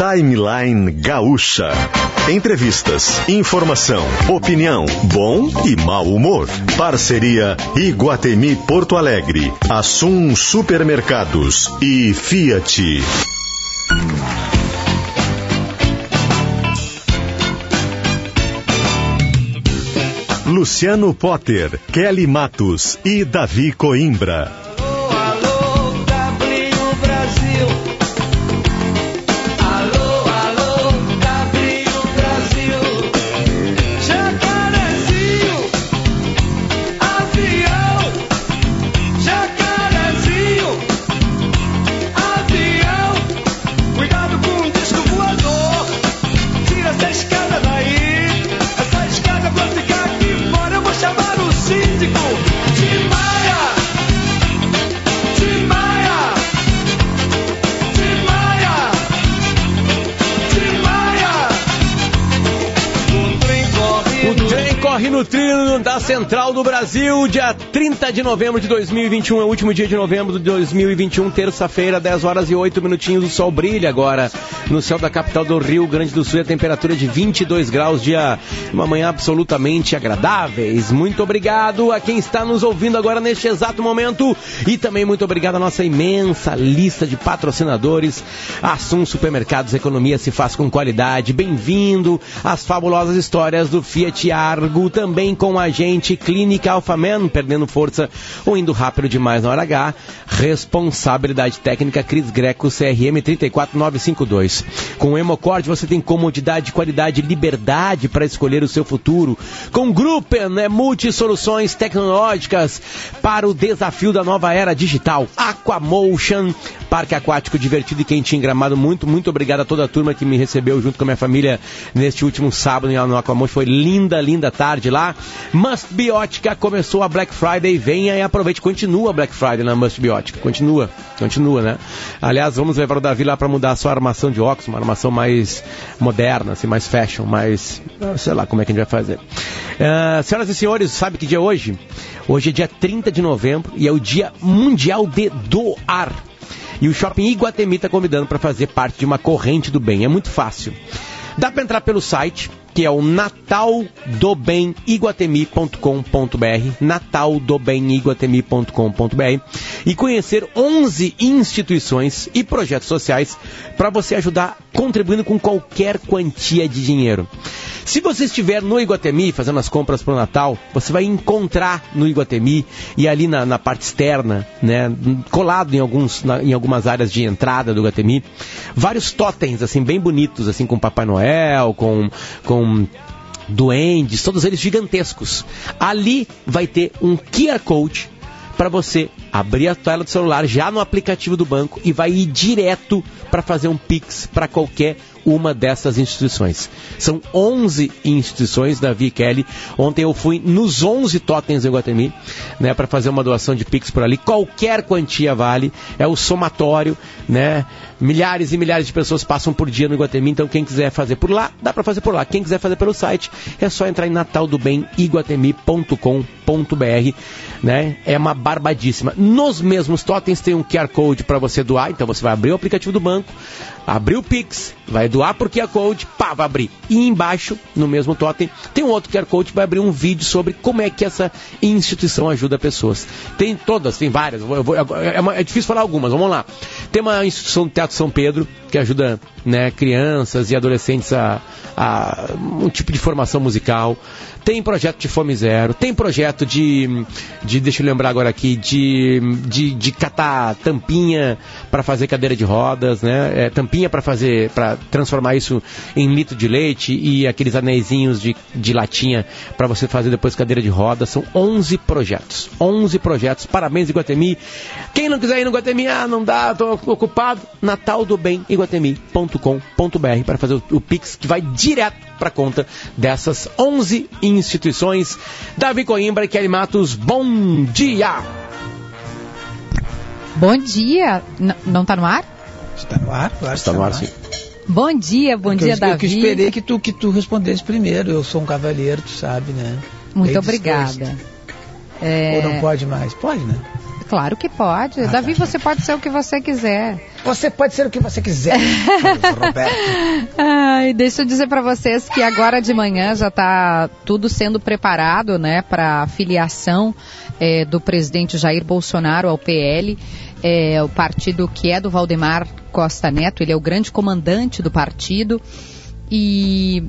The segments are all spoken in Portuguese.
Timeline Gaúcha. Entrevistas, informação, opinião, bom e mau humor. Parceria Iguatemi Porto Alegre, Assum Supermercados e Fiat. Luciano Potter, Kelly Matos e Davi Coimbra. Da Central do Brasil, dia 30 de novembro de 2021, é o último dia de novembro de 2021, terça-feira, 10 horas e 8 minutinhos. O sol brilha agora no céu da capital do Rio Grande do Sul, a temperatura de 22 graus, dia uma manhã absolutamente agradáveis. Muito obrigado a quem está nos ouvindo agora neste exato momento e também muito obrigado à nossa imensa lista de patrocinadores. Assum Supermercados Economia se faz com qualidade. Bem-vindo às fabulosas histórias do Fiat Argo também também com a gente Clínica Alphaman, perdendo força ou indo rápido demais na hora H. Responsabilidade técnica Cris Greco, CRM 34952. Com o Hemocord você tem comodidade, qualidade, liberdade para escolher o seu futuro. Com Gruppen, né, multisoluções tecnológicas para o desafio da nova era digital. Aquamotion, parque aquático divertido e quentinho gramado. Muito, muito obrigado a toda a turma que me recebeu junto com a minha família neste último sábado no Aquamotion. Foi linda, linda tarde lá lá. Must Biótica começou a Black Friday, venha e aproveite. Continua a Black Friday na Must Biótica, continua, continua, né? Aliás, vamos levar o Davi lá para mudar a sua armação de óculos, uma armação mais moderna, assim, mais fashion, mais, sei lá como é que a gente vai fazer. Uh, senhoras e senhores, sabe que dia é hoje? Hoje é dia 30 de novembro e é o Dia Mundial de Doar. E o Shopping Iguatemi está convidando para fazer parte de uma corrente do bem. É muito fácil. Dá para entrar pelo site que é o nataldobemiguatemi.com.br, nataldobemiguatemi.com.br e conhecer 11 instituições e projetos sociais para você ajudar contribuindo com qualquer quantia de dinheiro. Se você estiver no Iguatemi fazendo as compras para o Natal, você vai encontrar no Iguatemi e ali na, na parte externa, né, colado em, alguns, na, em algumas áreas de entrada do Iguatemi, vários totens assim bem bonitos, assim com Papai Noel, com, com duendes, todos eles gigantescos. Ali vai ter um QR Code para você abrir a tela do celular já no aplicativo do banco e vai ir direto para fazer um Pix para qualquer uma dessas instituições. São 11 instituições, Davi Kelly. Ontem eu fui nos 11 totens em Guatemi, né, para fazer uma doação de Pix por ali. Qualquer quantia vale, é o somatório, né? Milhares e milhares de pessoas passam por dia no Iguatemi, então quem quiser fazer por lá, dá para fazer por lá. Quem quiser fazer pelo site, é só entrar em nataldobemiguatemi.com.br, né? É uma barbadíssima. Nos mesmos totens tem um QR Code para você doar, então você vai abrir o aplicativo do banco, abrir o Pix, vai doar por QR Code, pá, vai abrir. E embaixo, no mesmo totem, tem um outro QR Code vai abrir um vídeo sobre como é que essa instituição ajuda pessoas. Tem todas, tem várias, eu vou, é, uma, é, difícil falar algumas, vamos lá. Tem uma instituição do Teatro São Pedro, que ajuda né, crianças e adolescentes a, a um tipo de formação musical tem projeto de Fome Zero, tem projeto de, de deixa eu lembrar agora aqui, de, de, de catar tampinha para fazer cadeira de rodas, né? É, tampinha para fazer, para transformar isso em litro de leite e aqueles anéisinhos de, de latinha para você fazer depois cadeira de rodas. São 11 projetos, 11 projetos. Parabéns, Iguatemi. Quem não quiser ir no Iguatemi, ah, não dá, estou ocupado. Natal do Bem, iguatemi.com.br para fazer o, o Pix que vai direto para conta dessas 11 instituições. Davi Coimbra e Kelly Matos, bom dia! Bom dia! N não está no ar? Está no ar, claro. Está no ar, sim. Bom dia, bom dia, eu, Davi. Eu que esperei que tu, que tu respondesse primeiro. Eu sou um cavalheiro, tu sabe, né? Muito obrigada. É... Ou não pode mais? Pode, né? Claro que pode. Davi, você pode ser o que você quiser. Você pode ser o que você quiser, Roberto. Ai, deixa eu dizer para vocês que agora de manhã já está tudo sendo preparado, né, para a filiação é, do presidente Jair Bolsonaro ao PL, é, o partido que é do Valdemar Costa Neto. Ele é o grande comandante do partido e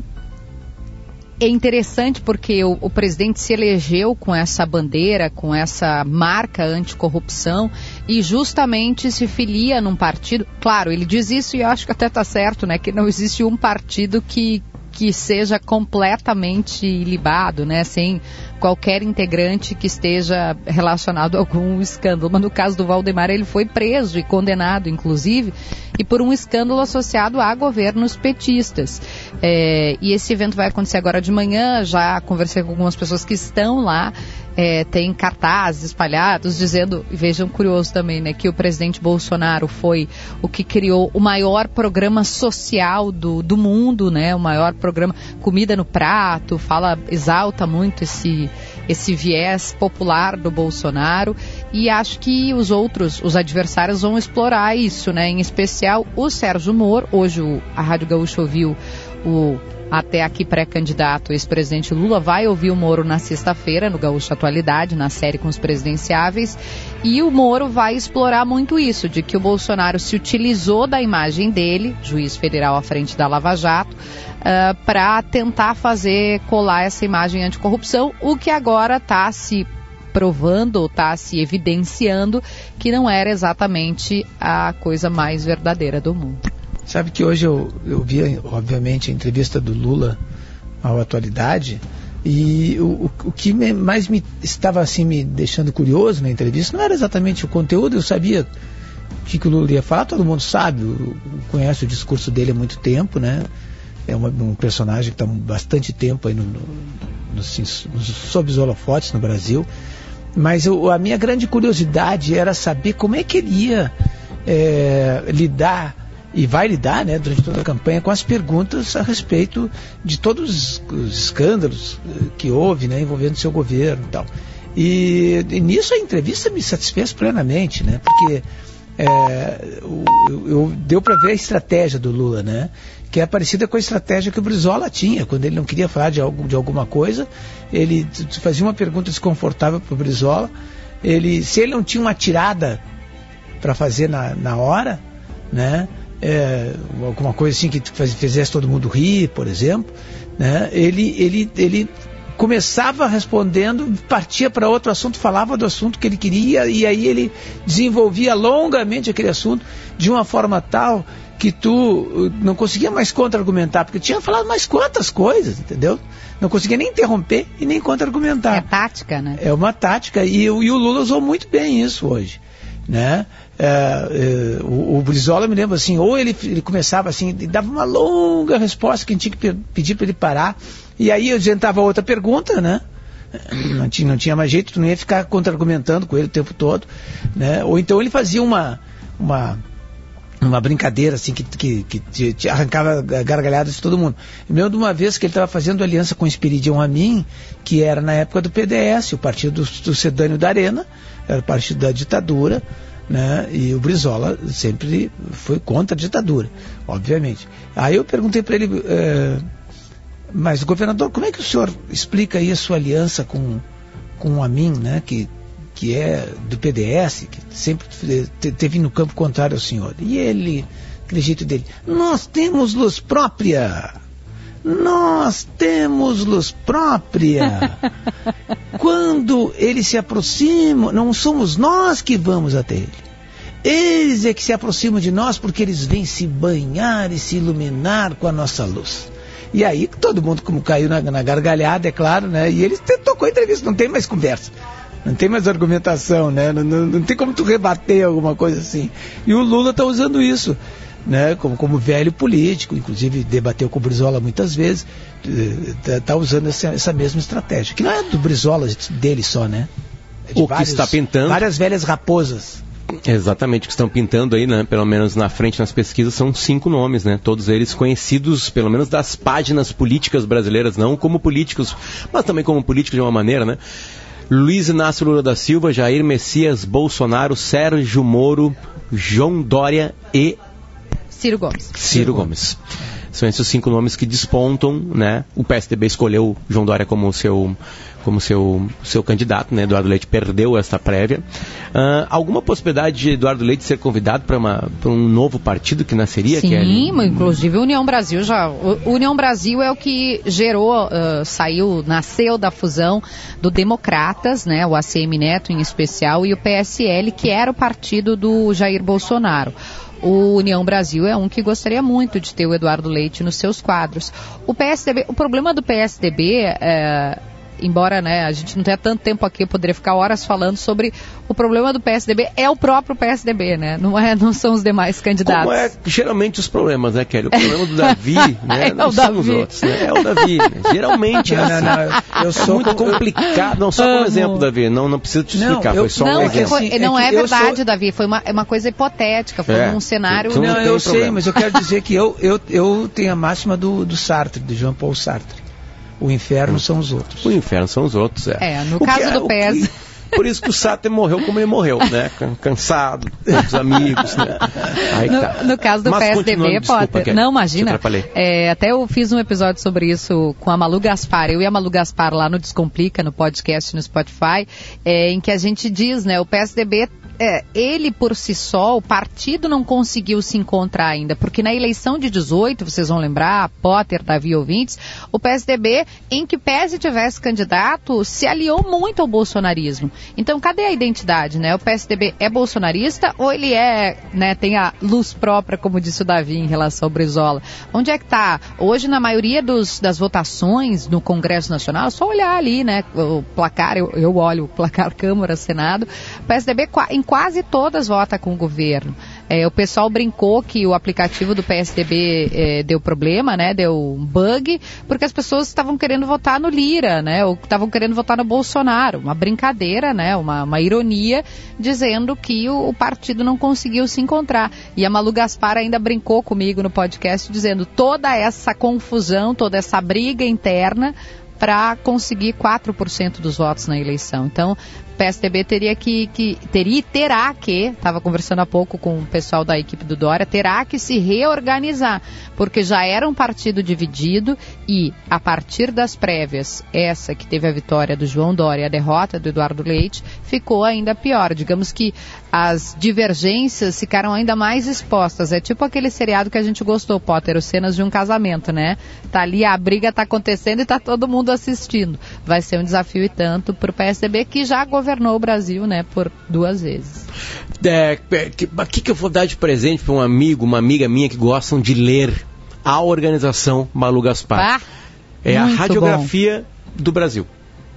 é interessante porque o, o, presidente se elegeu com essa bandeira, com essa marca anticorrupção e justamente se filia num partido. Claro, ele diz isso e eu acho que até está certo, né? Que não existe um partido que, que seja completamente libado, né? Sem qualquer integrante que esteja relacionado a algum escândalo. Mas no caso do Valdemar, ele foi preso e condenado, inclusive, e por um escândalo associado a governos petistas. É, e esse evento vai acontecer agora de manhã. Já conversei com algumas pessoas que estão lá. É, tem cartazes espalhados dizendo, e vejam curioso também, né, que o presidente Bolsonaro foi o que criou o maior programa social do, do mundo, né, o maior programa Comida no Prato, fala, exalta muito esse, esse viés popular do Bolsonaro e acho que os outros, os adversários vão explorar isso, né? Em especial o Sérgio Moro. Hoje a Rádio Gaúcha ouviu o até aqui pré-candidato, ex-presidente Lula, vai ouvir o Moro na sexta-feira, no Gaúcho Atualidade, na série com os presidenciáveis. E o Moro vai explorar muito isso, de que o Bolsonaro se utilizou da imagem dele, juiz federal à frente da Lava Jato, uh, ah, para tentar fazer colar essa imagem anticorrupção, o que agora está se provando ou está se evidenciando que não era exatamente a coisa mais verdadeira do mundo. Sabe que hoje eu, eu vi, obviamente, a entrevista do Lula ao Atualidade e o, o que mais me estava assim me deixando curioso na entrevista não era exatamente o conteúdo, eu sabia o que, que o Lula ia falar, todo mundo sabe, conhece o discurso dele há muito tempo, né? É uma, um personagem que está bastante tempo aí no, no, no, assim, sob os holofotes no Brasil. Mas eu, a minha grande curiosidade era saber como é que ele ia é, lidar e vai lidar né, durante toda a campanha com as perguntas a respeito de todos os escândalos eh, que houve né, envolvendo seu governo e tal. E, e nisso a entrevista me satisfez plenamente, né, porque é, eu, eu, deu para ver a estratégia do Lula, né, que é parecida com a estratégia que o Brizola tinha, quando ele não queria falar de, algo, de alguma coisa, ele fazia uma pergunta desconfortável para o Brizola, ele, se ele não tinha uma tirada para fazer na, na hora, né, é, alguma coisa assim que fizesse todo mundo rir, por exemplo, né? ele, ele, ele começava respondendo, partia para outro assunto, falava do assunto que ele queria e aí ele desenvolvia longamente aquele assunto de uma forma tal que tu uh, não conseguia mais contra-argumentar, porque tinha falado mais quantas coisas, entendeu? Não conseguia nem interromper e nem contra-argumentar. É tática, né? É uma tática e, e o Lula usou muito bem isso hoje, né? É, é, o, o Brizola me lembra assim, ou ele, ele começava assim, dava uma longa resposta que a gente tinha que pedir para ele parar, e aí eu adiantava outra pergunta, né? Não tinha, não tinha mais jeito, tu não ia ficar contra-argumentando com ele o tempo todo, né? Ou então ele fazia uma, uma, uma brincadeira assim que, que, que te, te arrancava gargalhadas de todo mundo. Eu lembro de uma vez que ele estava fazendo aliança com o Espiridion Amin, que era na época do PDS, o partido do, do Sedânio da Arena, era o partido da ditadura, né? E o Brizola sempre foi contra a ditadura, obviamente. Aí eu perguntei para ele, é, mas governador, como é que o senhor explica aí a sua aliança com, com o Amin, né? Que, que é do PDS, que sempre teve no campo contrário ao senhor. E ele, aquele jeito dele, nós temos luz própria. Nós temos luz própria. Quando eles se aproximam, não somos nós que vamos até ele. Eles é que se aproximam de nós porque eles vêm se banhar e se iluminar com a nossa luz. E aí todo mundo como caiu na, na gargalhada, é claro, né? E ele tocou a entrevista, não tem mais conversa. Não tem mais argumentação, né? Não, não, não tem como tu rebater alguma coisa assim. E o Lula está usando isso né, como, como velho político, inclusive debateu com o Brizola muitas vezes, está tá usando essa, essa, mesma estratégia. Que não é do Brizola dele só, né? É o vários, que está pintando. Várias velhas raposas. Exatamente, que estão pintando aí, né? Pelo menos na frente nas pesquisas são cinco nomes, né? Todos eles conhecidos, pelo menos das páginas políticas brasileiras, não como políticos, mas também como políticos de uma maneira, né? Luiz Inácio Lula da Silva, Jair Messias Bolsonaro, Sérgio Moro, João Dória e Ciro Gomes. Ciro Gomes. São esses os cinco nomes que despontam, né? O PSDB escolheu João Dória como seu como seu, seu candidato, né? Eduardo Leite perdeu esta prévia. Uh, alguma possibilidade de Eduardo Leite ser convidado para um novo partido que nasceria? Sim, Kelly? inclusive a União Brasil já. O União Brasil é o que gerou, uh, saiu, nasceu da fusão do Democratas, né? O ACM Neto em especial, e o PSL, que era o partido do Jair Bolsonaro. O União Brasil é um que gostaria muito de ter o Eduardo Leite nos seus quadros. O PSDB, o problema do PSDB é, embora né, a gente não tenha tanto tempo aqui, eu poderia ficar horas falando sobre o problema do PSDB, é o próprio PSDB, né? Não, é, não são os demais candidatos. Como é geralmente os problemas, né, Kelly? O problema do Davi, né? É não são Davi. os outros, né? É o Davi. Né? Geralmente é assim. Não, não, eu sou é muito complicado. Não, só como exemplo, Davi. Não, não preciso te explicar, não, foi só não, um exemplo. Foi, não é, é verdade, sou... Davi. Foi uma, uma coisa hipotética, foi é, um cenário... Não, eu sei, mas eu quero dizer que eu, eu, eu tenho a máxima do, do Sartre, de Jean Paul Sartre. O inferno são os outros. O inferno são os outros, é. É, no o caso que, do PES. Por isso que o Sáter morreu como ele morreu, né? Cansado, dos amigos, né? Aí no, tá. no caso do Mas PSDB, Potter. Não, imagina. É, até eu fiz um episódio sobre isso com a Malu Gaspar. Eu e a Malu Gaspar lá no Descomplica, no podcast no Spotify, é, em que a gente diz, né? O PSDB é, ele por si só, o partido não conseguiu se encontrar ainda, porque na eleição de 18, vocês vão lembrar, Potter, Davi ouvintes, o PSDB, em que pese tivesse candidato, se aliou muito ao bolsonarismo. Então, cadê a identidade, né? O PSDB é bolsonarista ou ele é, né, tem a luz própria, como disse o Davi em relação ao Brizola? Onde é que está? Hoje, na maioria dos, das votações no Congresso Nacional, é só olhar ali, né, o placar, eu, eu olho o placar Câmara, Senado, o PSDB em quase todas vota com o governo. É, o pessoal brincou que o aplicativo do PSDB é, deu problema, né? Deu um bug, porque as pessoas estavam querendo votar no Lira, né? Ou estavam querendo votar no Bolsonaro. Uma brincadeira, né? Uma, uma ironia, dizendo que o, o, partido não conseguiu se encontrar. E a Malu Gaspar ainda brincou comigo no podcast, dizendo toda essa confusão, toda essa briga interna para conseguir 4% dos votos na eleição. Então, PSDB teria que, que teria terá que, estava conversando há pouco com o pessoal da equipe do Dória, terá que se reorganizar, porque já era um partido dividido e a partir das prévias, essa que teve a vitória do João Dória e a derrota do Eduardo Leite, ficou ainda pior. Digamos que as divergências ficaram ainda mais expostas. É tipo aquele seriado que a gente gostou, Potter, cenas de um casamento, né? Tá ali, a briga tá acontecendo e tá todo mundo assistindo. Vai ser um desafio e tanto para o PSDB que já governou o Brasil, né, por duas vezes. É, é que, que, que eu vou dar de presente para um amigo, uma amiga minha que gostam de ler a organização Malu Gaspar? Ah, é a radiografia bom. do Brasil.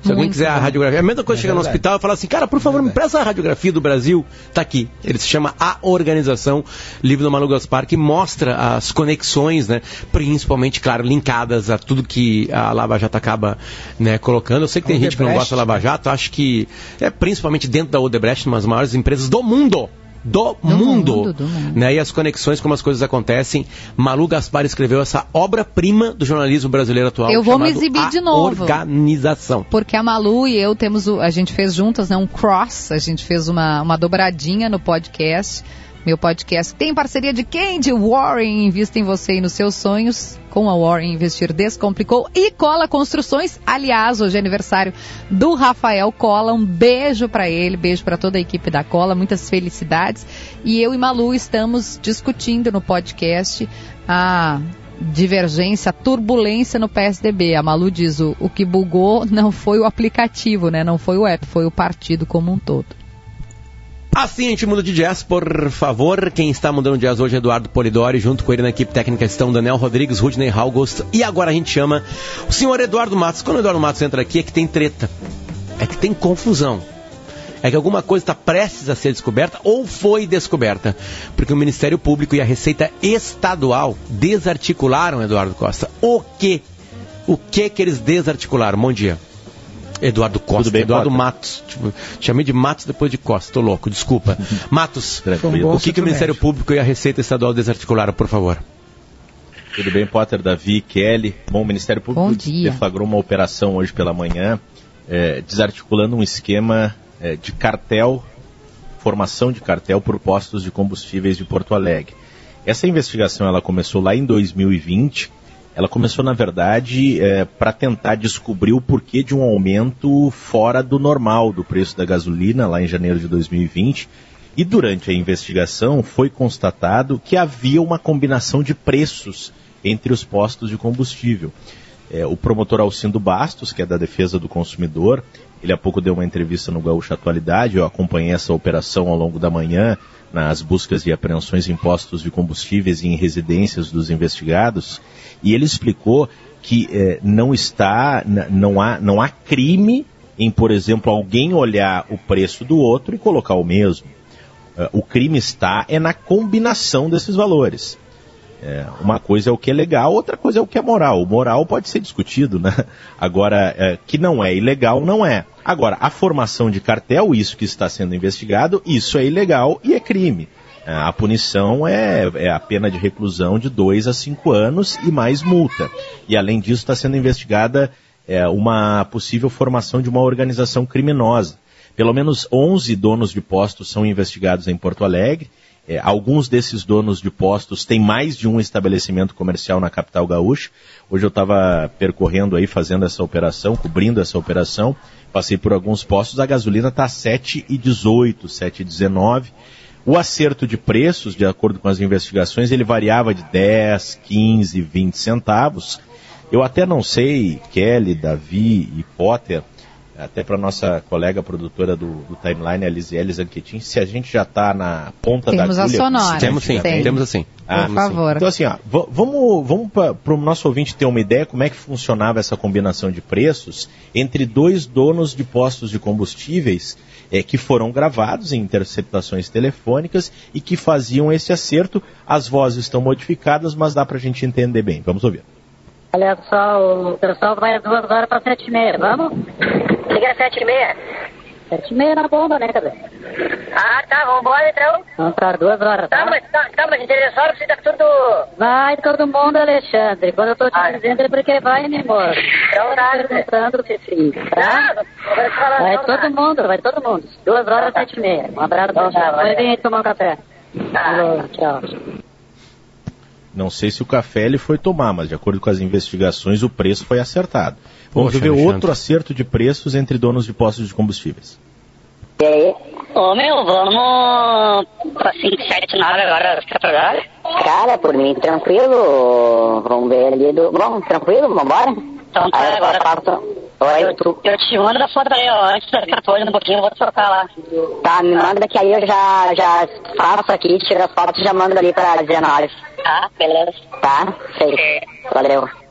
Se alguém quiser bom. a radiografia, é a mesma coisa é chegar no hospital e falar assim, cara, por favor, me presta a radiografia do Brasil. Tá aqui. Ele se chama A Organização, livro do Manu Gaspar, que mostra as conexões, né? Principalmente, claro, linkadas a tudo que a Lava Jato acaba né, colocando. Eu sei que tem gente que não gosta da Lava Jato, acho que é principalmente dentro da Odebrecht, uma das maiores empresas do mundo do, do mundo, mundo, do mundo. Né? E as conexões, como as coisas acontecem. Malu Gaspar escreveu essa obra-prima do jornalismo brasileiro atual. Eu vou me exibir de novo. Organização. Porque a Malu e eu temos, o, a gente fez juntas né, um cross, a gente fez uma, uma dobradinha no podcast meu podcast tem parceria de quem? De Warren. Invista em você e nos seus sonhos. Com a Warren Investir Descomplicou. E Cola Construções. Aliás, hoje é aniversário do Rafael Cola. Um beijo para ele, beijo para toda a equipe da Cola. Muitas felicidades. E eu e Malu estamos discutindo no podcast a divergência, turbulência no PSDB. A Malu diz o, o que bugou não foi o aplicativo, né? Não foi o app, foi o partido como um todo. Assim a gente muda de jazz, por favor. Quem está mudando de jazz hoje é Eduardo Polidori. Junto com ele na equipe técnica estão Daniel Rodrigues, Rudney Halgost. E agora a gente chama o senhor Eduardo Matos. Quando o Eduardo Matos entra aqui é que tem treta. É que tem confusão. É que alguma coisa está prestes a ser descoberta ou foi descoberta. Porque o Ministério Público e a Receita Estadual desarticularam, Eduardo Costa. O que? O que que eles desarticularam? Bom dia. Eduardo Costa, bem, Eduardo Potter? Matos. Tipo, chamei de Matos depois de Costa, tô louco, desculpa. Matos, o que, que o Ministério Público e a Receita Estadual desarticularam, por favor? Tudo bem, Potter, Davi, Kelly. Bom, o Ministério Público deflagrou uma operação hoje pela manhã é, desarticulando um esquema é, de cartel, formação de cartel por postos de combustíveis de Porto Alegre. Essa investigação ela começou lá em 2020. Ela começou, na verdade, é, para tentar descobrir o porquê de um aumento fora do normal do preço da gasolina lá em janeiro de 2020. E durante a investigação foi constatado que havia uma combinação de preços entre os postos de combustível. É, o promotor Alcindo Bastos, que é da defesa do consumidor, ele há pouco deu uma entrevista no Gaúcho Atualidade, eu acompanhei essa operação ao longo da manhã, nas buscas e apreensões em postos de combustíveis e em residências dos investigados, e ele explicou que é, não está, não há, não há crime em, por exemplo, alguém olhar o preço do outro e colocar o mesmo. É, o crime está é na combinação desses valores. É, uma coisa é o que é legal, outra coisa é o que é moral. O moral pode ser discutido, né? Agora, é, que não é ilegal, não é. Agora, a formação de cartel, isso que está sendo investigado, isso é ilegal e é crime. É, a punição é, é, a pena de reclusão de dois a cinco anos e mais multa. E além disso, está sendo investigada é, uma possível formação de uma organização criminosa. Pelo menos 11 donos de postos são investigados em Porto Alegre é, alguns desses donos de postos têm mais de um estabelecimento comercial na capital gaúcha. Hoje eu estava percorrendo aí, fazendo essa operação, cobrindo essa operação. Passei por alguns postos, a gasolina está 7,18, 7,19. O acerto de preços, de acordo com as investigações, ele variava de 10, 15, 20 centavos. Eu até não sei, Kelly, Davi e Potter, até para nossa colega produtora do, do Timeline, a Lisiele Zanquetin, se a gente já está na ponta temos da agulha... Temos a sonora. Temos sim, sim. temos assim. Ah, Por favor. Então assim, ó, vamos, vamos para o nosso ouvinte ter uma ideia como é que funcionava essa combinação de preços entre dois donos de postos de combustíveis é, que foram gravados em interceptações telefônicas e que faziam esse acerto. As vozes estão modificadas, mas dá para a gente entender bem. Vamos ouvir. Olha só, o pessoal vai às duas horas para sete e meia, vamos? Sete e meia. Sete e meia na bomba, né, cadê? Ah, tá, vamos embora então. Vamos para duas horas, tá? Tá, mas, tá, tá, mas interessado precisa tudo... Vai todo mundo, Alexandre. Quando eu tô te ah. dizendo é porque vai me embora. Então tá, perguntando, Fifi, tá? vai todo mundo, vai todo mundo. Duas horas, sete e meia. Um abraço, então, tá, Depois vem aí tomar um café. Tá. tchau. Não sei se o café ele foi tomar, mas de acordo com as investigações, o preço foi acertado. Vamos Poxa, ver Alexandre. outro acerto de preços entre donos de postos de combustíveis. E aí? Ô meu, vamos pra 579 agora, Catrodar? Cara, por mim, tranquilo. Vamos ver ali do. Bom, tranquilo, vambora? Então tá, aí, agora. Passo... Oi, eu, tu... eu te mando a foto aí, ó. Antes da ficar olhando um pouquinho, eu vou trocar lá. Tá, me manda que aí eu já, já faço aqui, tiro as fotos e já mando ali pra 19. Tá, beleza. Tá, sei. Valeu.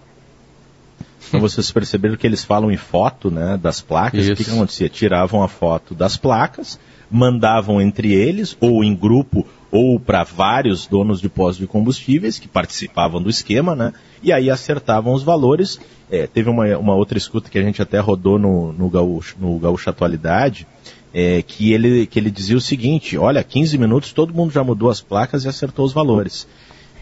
Então vocês perceberam que eles falam em foto, né, das placas. Isso. O que, que acontecia? Tiravam a foto das placas, mandavam entre eles, ou em grupo, ou para vários donos de postos de combustíveis que participavam do esquema, né? E aí acertavam os valores. É, teve uma, uma outra escuta que a gente até rodou no, no, Gaúcho, no Gaúcho Atualidade, é, que, ele, que ele dizia o seguinte, olha, 15 minutos todo mundo já mudou as placas e acertou os valores.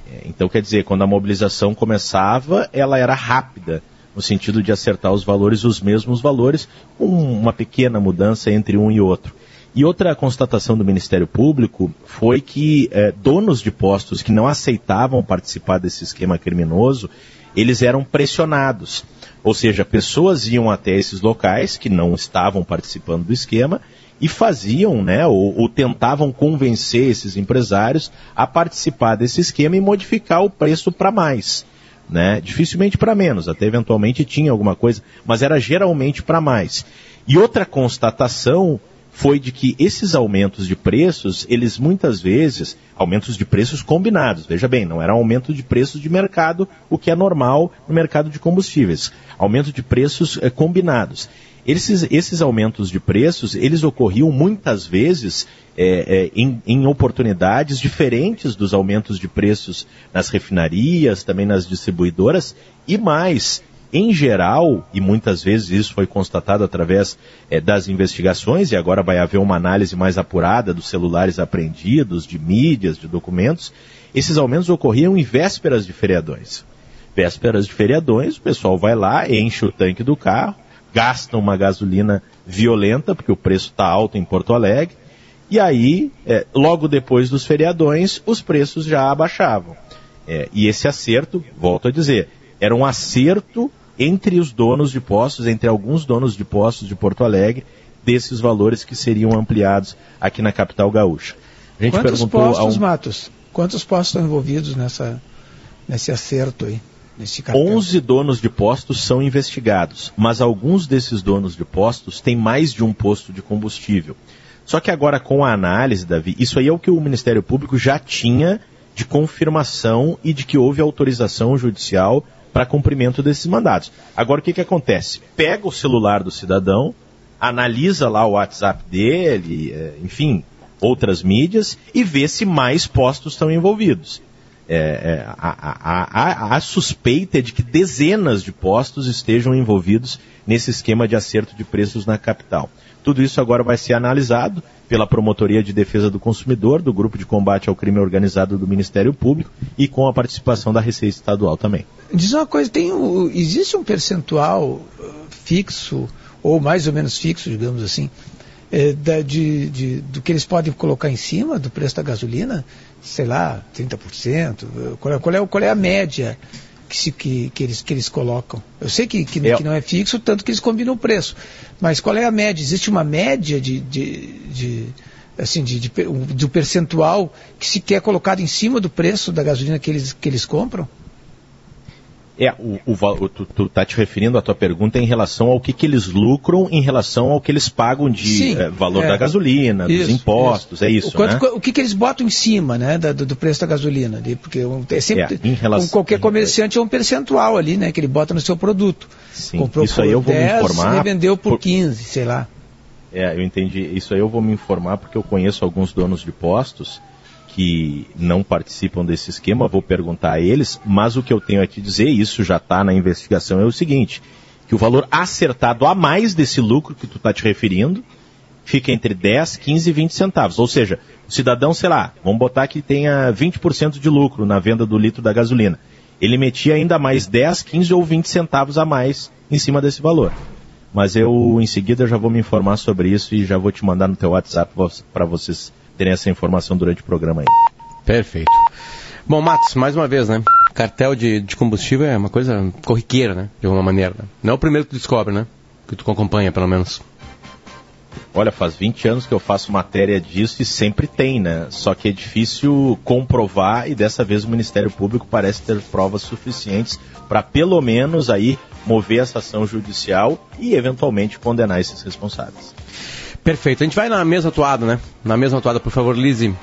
É, então, quer dizer, quando a mobilização começava, ela era rápida, no sentido de acertar os valores, os mesmos valores, com uma pequena mudança entre um e outro. E outra constatação do Ministério Público foi que é, donos de postos que não aceitavam participar desse esquema criminoso, eles eram pressionados. Ou seja, pessoas iam até esses locais que não estavam participando do esquema e faziam, né, ou, ou, tentavam convencer esses empresários a participar desse esquema e modificar o preço para mais. Né? Dificilmente para menos, até eventualmente tinha alguma coisa, mas era geralmente para mais. E outra constatação foi de que esses aumentos de preços, eles muitas vezes, aumentos de preços combinados, veja bem, não era aumento de preços de mercado, o que é normal no mercado de combustíveis, aumento de preços é, combinados. Esses, esses aumentos de preços, eles ocorriam muitas vezes é, é, em, em, oportunidades diferentes dos aumentos de preços nas refinarias, também nas distribuidoras, e mais, em geral, e muitas vezes isso foi constatado através é, das investigações, e agora vai haver uma análise mais apurada dos celulares apreendidos, de mídias, de documentos, esses aumentos ocorriam em vésperas de feriadões. Vésperas de feriadões, o pessoal vai lá, enche o tanque do carro, gastam uma gasolina violenta, porque o preço está alto em Porto Alegre, e aí, é, logo depois dos feriadões, os preços já abaixavam. É, e esse acerto, volto a dizer, era um acerto entre os donos de postos, entre alguns donos de postos de Porto Alegre, desses valores que seriam ampliados aqui na capital gaúcha. A gente Quantos perguntou postos, um... Matos? Quantos postos estão envolvidos nessa, nesse acerto aí? Nesse 11 donos de postos são investigados, mas alguns desses donos de postos têm mais de um posto de combustível. Só que agora com a análise, Davi, isso aí é o que o Ministério Público já tinha de confirmação e de que houve autorização judicial para cumprimento desses mandatos. Agora o que, que acontece? Pega o celular do cidadão, analisa lá o WhatsApp dele, é, enfim, outras mídias e vê se mais postos estão envolvidos. É, é, a, a, a, a, suspeita é de que dezenas de postos estejam envolvidos nesse esquema de acerto de preços na capital. Tudo isso agora vai ser analisado pela Promotoria de Defesa do Consumidor, do Grupo de Combate ao Crime Organizado do Ministério Público e com a participação da Receita Estadual também. Diz uma coisa, tem um, existe um percentual uh, fixo, ou mais ou menos fixo, digamos assim, é, da, de, de, do que eles podem colocar em cima do preço da gasolina? Sei lá, 30%? Qual é, qual é, qual é a média? que, se, que, que, eles, que eles colocam. Eu sei que, que, é. que, não é fixo, tanto que eles combinam o preço. Mas qual é a média? Existe uma média de, de, de assim, de, de, do percentual que se quer colocado em cima do preço da gasolina que eles, que eles compram? É, o, o, tu, tu tá te referindo à tua pergunta em relação ao que, que eles lucram em relação ao que eles pagam de Sim, é, valor é, da gasolina, isso, dos impostos, isso. é isso, o, quanto, né? o que, que eles botam em cima, né, do, do, preço da gasolina, de, porque é sempre, é, em relação, qualquer comerciante é um percentual ali, né, que ele bota no seu produto. Sim, Comprou isso por aí eu vou 10 me informar. E vendeu por, por 15, sei lá. É, eu entendi. Isso aí eu vou me informar porque eu conheço alguns donos de postos que não participam desse esquema, vou perguntar a eles, mas o que eu tenho a te dizer, isso já está na investigação, é o seguinte, que o valor acertado a mais desse lucro que tu está te referindo fica entre 10, 15 e 20 centavos. Ou seja, o cidadão, sei lá, vamos botar que tenha 20% de lucro na venda do litro da gasolina. Ele metia ainda mais 10, 15 ou 20 centavos a mais em cima desse valor. Mas eu, em seguida, já vou me informar sobre isso e já vou te mandar no teu WhatsApp para vocês terem essa informação durante o programa aí. Perfeito. Bom, Matos, mais uma vez, né? Cartel de, de combustível é uma coisa corriqueira, né? De alguma maneira. Né? Não é o primeiro que tu descobre, né? Que tu acompanha, pelo menos. Olha, faz 20 anos que eu faço matéria disso e sempre tem, né? Só que é difícil comprovar e dessa vez o Ministério Público parece ter provas suficientes para pelo menos aí mover essa ação judicial e eventualmente condenar esses responsáveis. Perfeito. A gente vai na mesa atuada, né? Na mesa atuada, por favor, Lizzie.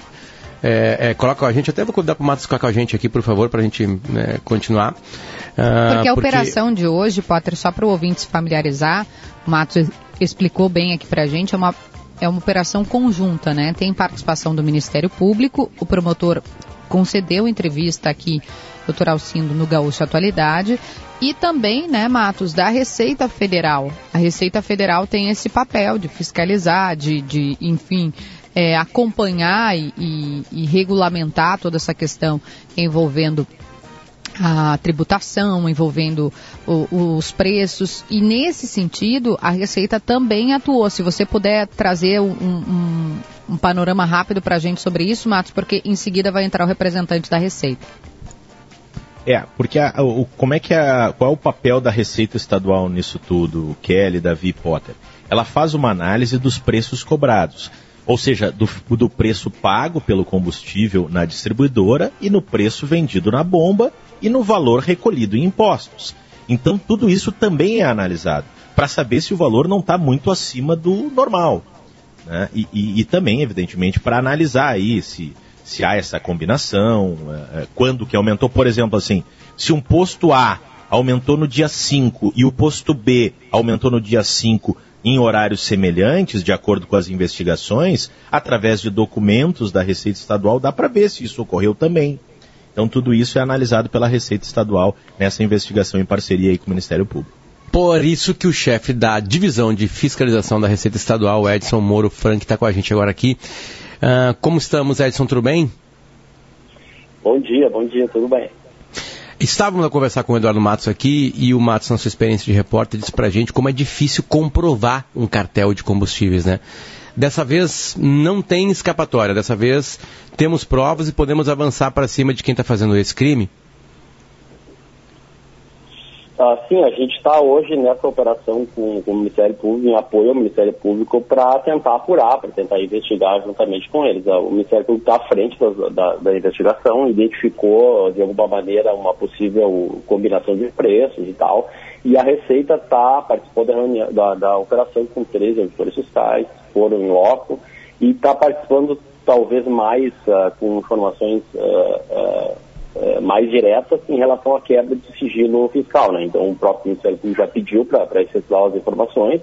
É, é, coloca a gente, até vou convidar para o Matos ficar com a gente aqui, por favor, para a gente né, continuar. Uh, porque a porque... operação de hoje, Potter, só para o ouvinte se familiarizar, o Matos explicou bem aqui para a gente, é uma, é uma operação conjunta, né? Tem participação do Ministério Público, o promotor concedeu entrevista aqui, doutor Alcindo, no Gaúcho Atualidade, e também, né, Matos, da Receita Federal. A Receita Federal tem esse papel de fiscalizar, de, de enfim, é, acompanhar e, e, e regulamentar toda essa questão envolvendo a tributação, envolvendo o, os preços. E nesse sentido, a Receita também atuou. Se você puder trazer um, um, um panorama rápido para a gente sobre isso, Matos, porque em seguida vai entrar o representante da Receita. É, porque a, o, como é que a, qual é o papel da Receita Estadual nisso tudo, Kelly, Davi Potter? Ela faz uma análise dos preços cobrados, ou seja, do, do preço pago pelo combustível na distribuidora e no preço vendido na bomba e no valor recolhido em impostos. Então tudo isso também é analisado para saber se o valor não está muito acima do normal. Né? E, e, e também, evidentemente, para analisar aí se se há essa combinação, é, é, quando que aumentou, por exemplo, assim, se um posto A aumentou no dia 5 e o posto B aumentou no dia 5 em horários semelhantes, de acordo com as investigações, através de documentos da Receita Estadual, dá para ver se isso ocorreu também. Então tudo isso é analisado pela Receita Estadual nessa investigação em parceria com o Ministério Público. Por isso que o chefe da divisão de fiscalização da Receita Estadual, Edson Moro Frank, está com a gente agora aqui. Uh, como estamos, Edson? Tudo bem? Bom dia, bom dia, tudo bem. Estávamos a conversar com o Eduardo Matos aqui e o Matos, na sua experiência de repórter, disse pra gente como é difícil comprovar um cartel de combustíveis, né? Dessa vez não tem escapatória, dessa vez temos provas e podemos avançar para cima de quem está fazendo esse crime. Ah, sim, a gente está hoje nessa operação com, com, o Ministério Público, em apoio ao Ministério Público, para tentar apurar, para tentar investigar juntamente com eles. Ah, o Ministério Público está à frente da, da, da, investigação, identificou de alguma maneira uma possível combinação de preços e tal, e a Receita tá, participou da, reunião, da, da operação com três auditores fiscais, foram em loco, e está participando talvez mais uh, com informações. Uh, uh, eh, mais diretas em relação à quebra de sigilo fiscal. Né? Então, o próprio Ministério Público já pediu para efetuar as informações,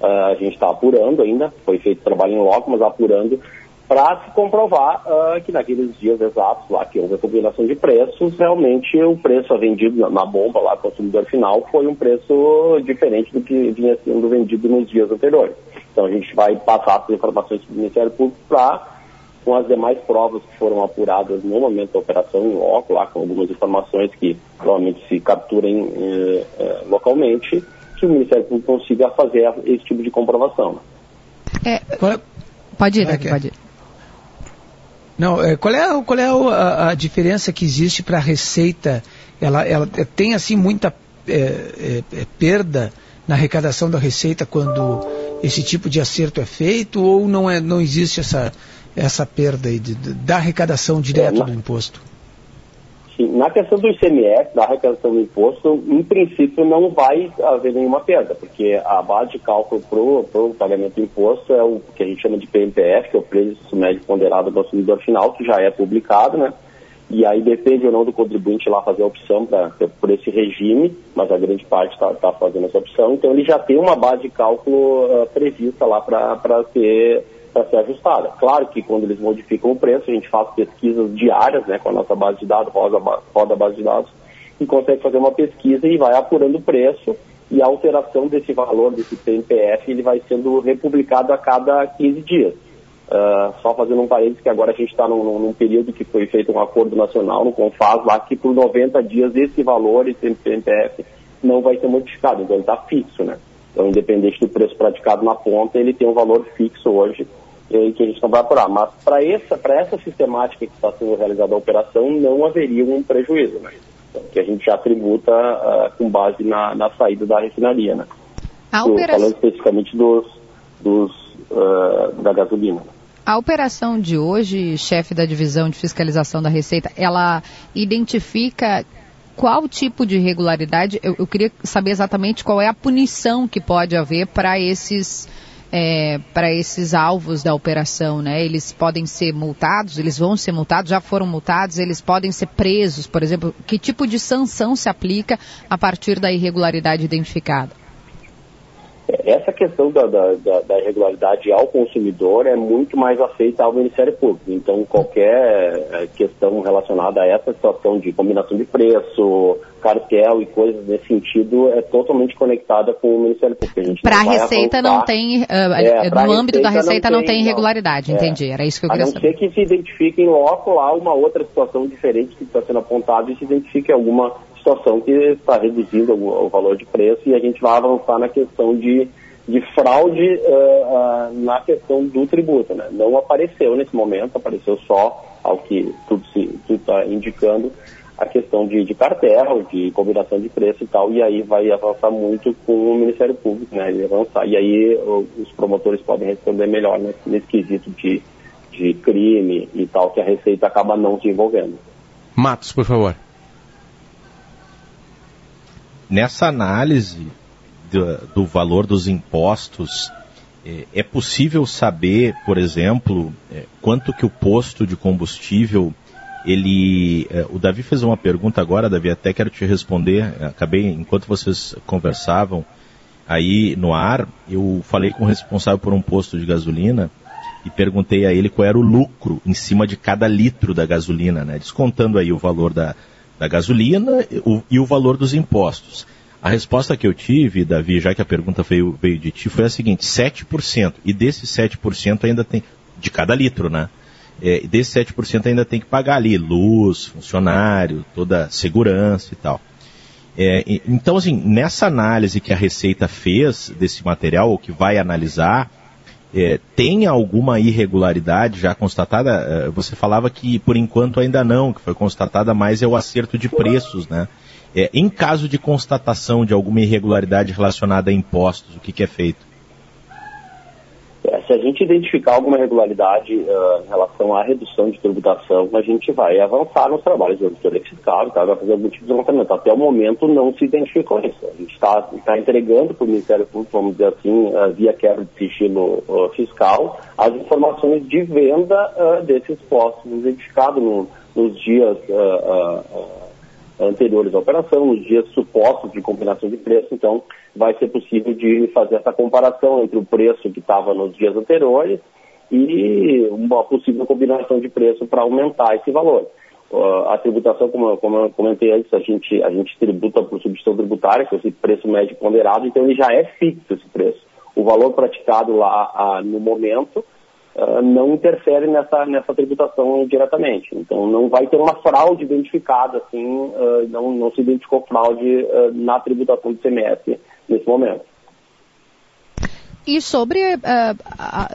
uh, a gente está apurando ainda, foi feito trabalho em loco, mas apurando para se comprovar uh, que naqueles dias exatos lá que houve a combinação de preços, realmente o preço vendido na bomba lá consumidor final foi um preço diferente do que vinha sendo vendido nos dias anteriores. Então a gente vai passar as informações para o Ministério Público para com as demais provas que foram apuradas no momento da operação em loco, lá com algumas informações que provavelmente se capturem eh, eh, localmente, que o Ministério Público consiga fazer esse tipo de comprovação. É, pode ir, é, pode ir. Não, é, qual é, qual é a, a diferença que existe para a Receita? Ela, ela tem assim muita é, é, é, perda na arrecadação da Receita quando esse tipo de acerto é feito ou não, é, não existe essa, essa perda aí de, de, da arrecadação direta é, na, do imposto? Sim, na questão do ICMS, da arrecadação do imposto, em princípio não vai haver nenhuma perda, porque a base de cálculo para o pagamento do imposto é o que a gente chama de PMPF, que é o preço médio ponderado do consumidor final, que já é publicado, né? E aí depende ou não do contribuinte lá fazer a opção pra, por esse regime, mas a grande parte está tá fazendo essa opção. Então ele já tem uma base de cálculo uh, prevista lá para ser para ser ajustada. Claro que quando eles modificam o preço, a gente faz pesquisas diárias né, com a nossa base de dados, roda, roda a base de dados, e consegue fazer uma pesquisa e vai apurando o preço e a alteração desse valor, desse PNPF, ele vai sendo republicado a cada 15 dias. Uh, só fazendo um parênteses que agora a gente está num, num, período que foi feito um acordo nacional no CONFAS lá que por 90 dias esse valor, esse PNPF, não vai ser modificado, então ele está fixo, né? Então, independente do preço praticado na ponta, ele tem um valor fixo hoje eh, que a gente não vai apurar. Mas para essa, essa sistemática que está sendo realizada a operação, não haveria um prejuízo, né? Que a gente já tributa uh, com base na, na, saída da refinaria, né? A Do, operação... Falando especificamente dos, dos uh, da gasolina. A operação de hoje, chefe da divisão de fiscalização da Receita, ela identifica qual tipo de irregularidade? Eu, eu, queria saber exatamente qual é a punição que pode haver para esses é, para esses alvos da operação, né? Eles podem ser multados, eles vão ser multados, já foram multados, eles podem ser presos, por exemplo. Que tipo de sanção se aplica a partir da irregularidade identificada? Essa questão da, da, da, irregularidade ao consumidor é muito mais aceita ao Ministério Público. Então, qualquer é, questão relacionada a essa situação de combinação de preço, cartel e coisas nesse sentido é totalmente conectada com o Ministério Público. Para a Receita avançar. não tem, uh, é, no âmbito da Receita não tem, não tem irregularidade, não. entendi. Era isso que eu queria saber. A não ser que se identifique em loco lá uma outra situação diferente que está sendo apontada e se identifique alguma situação que está reduzindo o, o, valor de preço e a gente vai avançar na questão de, de fraude uh, uh, na questão do tributo. Né? Não apareceu nesse momento, apareceu só, ao que tudo está indicando, a questão de, de cartel, de combinação de preço e tal, e aí vai avançar muito com o Ministério Público, né? Ele avançar. E aí os promotores podem responder melhor nesse, nesse quesito de, de crime e tal, que a Receita acaba não se envolvendo. Matos, por favor nessa análise do, do valor dos impostos, é, é, possível saber, por exemplo, é, quanto que o posto de combustível ele, é, o Davi fez uma pergunta agora, Davi, até quero te responder. Acabei enquanto vocês conversavam aí no ar, eu falei com o responsável por um posto de gasolina e perguntei a ele qual era o lucro em cima de cada litro da gasolina, né? Descontando aí o valor da, da gasolina o, e o valor dos impostos. A resposta que eu tive, Davi, já que a pergunta veio, veio de ti, foi a seguinte: 7%. E desses 7% ainda tem, de cada litro, né? É, e desse 7% ainda tem que pagar ali luz, funcionário, toda segurança e tal. É, então, assim, nessa análise que a Receita fez desse material, ou que vai analisar, é, tem alguma irregularidade já constatada? É, você falava que por enquanto ainda não, que foi constatada mais é o acerto de preços, né? É, em caso de constatação de alguma irregularidade relacionada a impostos, o que, que é feito? É, se a gente identificar alguma irregularidade uh, em relação à redução de tributação, a gente vai avançar nos trabalhos de auditoria fiscal, tá? vai fazer algum tipo de levantamento. Até o momento não se identificou isso. A gente está tá entregando para o Ministério Público, vamos dizer assim, uh, via quebra de sigilo uh, fiscal, as informações de venda desses postos identificados no, nos dias anteriores à operação, nos dias supostos de combinação de preço, então vai ser possível de fazer essa comparação entre o preço que estava nos dias anteriores e uma possível combinação de preço para aumentar esse valor. Uh, a tributação, como, como, eu comentei antes, a gente, a gente tributa por substituição tributária, que é esse preço médio ponderado, então ele já é fixo esse preço. O valor praticado lá uh, no momento uh, não interfere nessa, nessa tributação diretamente. Então não vai ter uma fraude identificada, assim, uh, não, não se identificou fraude uh, na tributação do CMS nesse momento. E sobre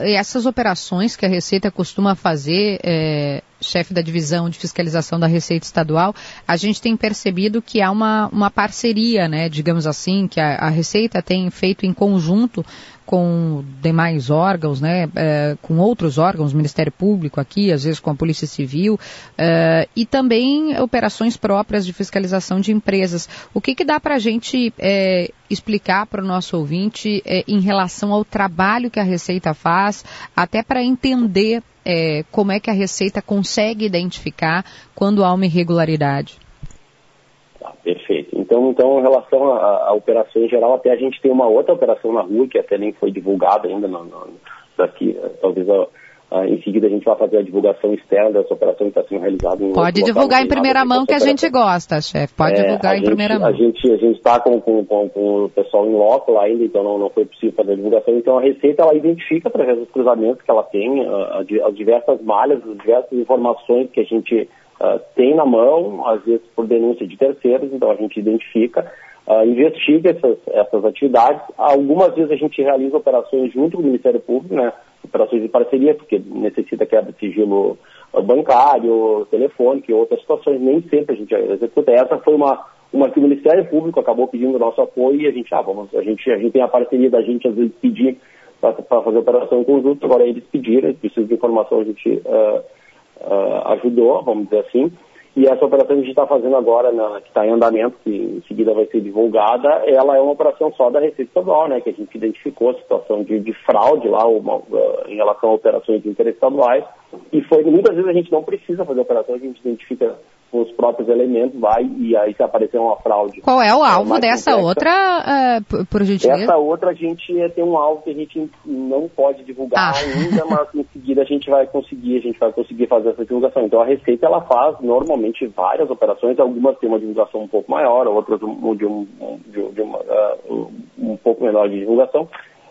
essas operações que a Receita costuma fazer, é, chefe da divisão de fiscalização da Receita Estadual, a gente tem percebido que há uma, uma parceria, né, digamos assim, que a, a Receita tem feito em conjunto com demais órgãos, né, é, com outros órgãos, Ministério Público aqui, às vezes com a Polícia Civil, é, e também operações próprias de fiscalização de empresas. O que, que dá para a gente é, explicar para o nosso ouvinte em relação ao trabalho que a Receita faz, até para entender é, como é que a Receita consegue identificar quando há uma irregularidade? Tá, perfeito. Então, então, em relação à, à, operação em geral, até a gente tem uma outra operação na rua, que até nem foi divulgada ainda no, no, daqui, talvez a, a, em seguida a gente vai fazer a divulgação externa dessa operação que está sendo realizada. Em Pode divulgar em primeira mão que a gente gosta, chefe. Pode é, divulgar em gente, primeira mão. A gente a está com, com, com, com, o pessoal em loco lá ainda, então não, não foi possível fazer a divulgação. Então a Receita ela identifica através dos cruzamentos que ela tem, as diversas malhas, as diversas informações que a gente uh, tem na mão, às vezes por denúncia de terceiros, então a gente identifica, uh, investiga essas, essas atividades. Algumas vezes a gente realiza operações junto com o Ministério Público, né? Operações de parceria, porque necessita quebra de sigilo bancário, telefônico e outras situações, nem sempre a gente executa. Essa foi uma, uma que o Ministério Público acabou pedindo nosso apoio e a gente, ah, vamos, a gente, a gente tem a parceria da gente, às vezes, pedir para fazer operação em conjunto, agora eles pediram, precisam de informação, a gente uh, uh, ajudou, vamos dizer assim. E essa operação que a gente está fazendo agora, na, que está em andamento, que em seguida vai ser divulgada, ela é uma operação só da Receita Estadual, né, que a gente identificou a situação de, de fraude lá uma, uh, em relação a operações de interesse estaduais. E foi muitas vezes a gente não precisa fazer operação, a gente identifica com os próprios elementos, vai e aí se aparecer uma fraude. Qual é o alvo é dessa complexa. outra, uh, por gentileza? Essa outra a gente tem um alvo que a gente não pode divulgar ah. ainda, mas em seguida a gente vai conseguir, a gente vai conseguir fazer essa divulgação. Então a Receita ela faz normalmente várias operações, algumas têm uma divulgação um pouco maior, outras de um, de um, de uma, uh, um pouco menor de divulgação.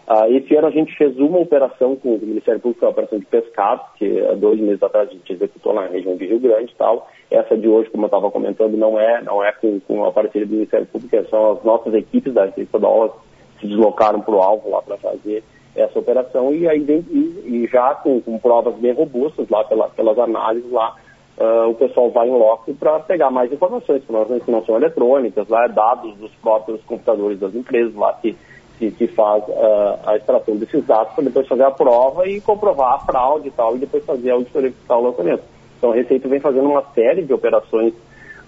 Uh, esse ano a gente fez uma operação com o Ministério Público, a operação de pescado, que há dois meses atrás a gente executou na região de Rio Grande e tal. Essa de hoje, como eu estava comentando, não é, não é com, com a parceria do Ministério Público, são as nossas equipes da Receita Estadual se deslocaram para o alvo lá para fazer essa operação e, aí, e, e já com, com, provas bem robustas lá pela, pelas análises lá, uh, o pessoal vai em loco para pegar mais informações, informações que não são eletrônicas, lá, dados dos próprios computadores das empresas lá que se faz uh, a extração desses dados para depois fazer a prova e comprovar a fraude e tal, e depois fazer a auditoria fiscal do lançamento. Então a Receita vem fazendo uma série de operações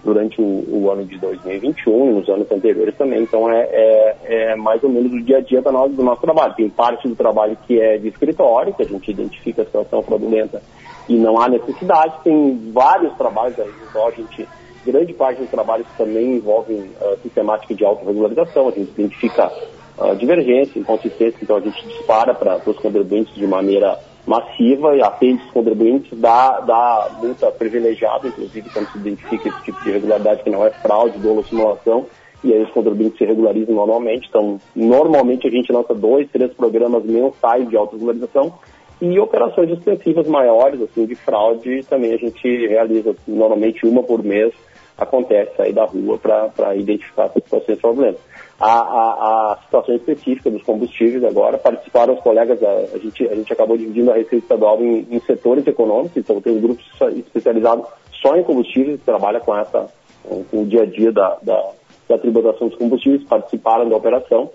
durante o, o, ano de 2021 e nos anos anteriores também. Então é, é, é, mais ou menos o dia a dia do nosso, do nosso trabalho. Tem parte do trabalho que é de escritório, que a gente identifica a situação fraudulenta e não há necessidade. Tem vários trabalhos aí, então a gente, grande parte dos trabalhos também envolvem uh, sistemática de autorregularização, a gente identifica uh, divergência, inconsistência, então a gente dispara para os contribuintes de maneira massiva e atende os contribuintes da, da multa privilegiada, inclusive quando se identifica esse tipo de irregularidade que não é fraude, dolo simulação, e aí os contribuintes se regularizam normalmente. Então, normalmente a gente lança dois, três programas mensais de autorregularização E operações extensivas maiores, assim, de fraude, também a gente realiza normalmente uma por mês, acontece sair da rua para identificar essas situações fraudulentas. A, a, situação específica dos combustíveis agora, participaram os colegas, a, a, gente, a gente acabou dividindo a Receita Estadual em, em setores econômicos, então tem um grupo especializado só em combustíveis, que trabalha com essa, com o dia a dia da, da, da tributação dos combustíveis, participaram da operação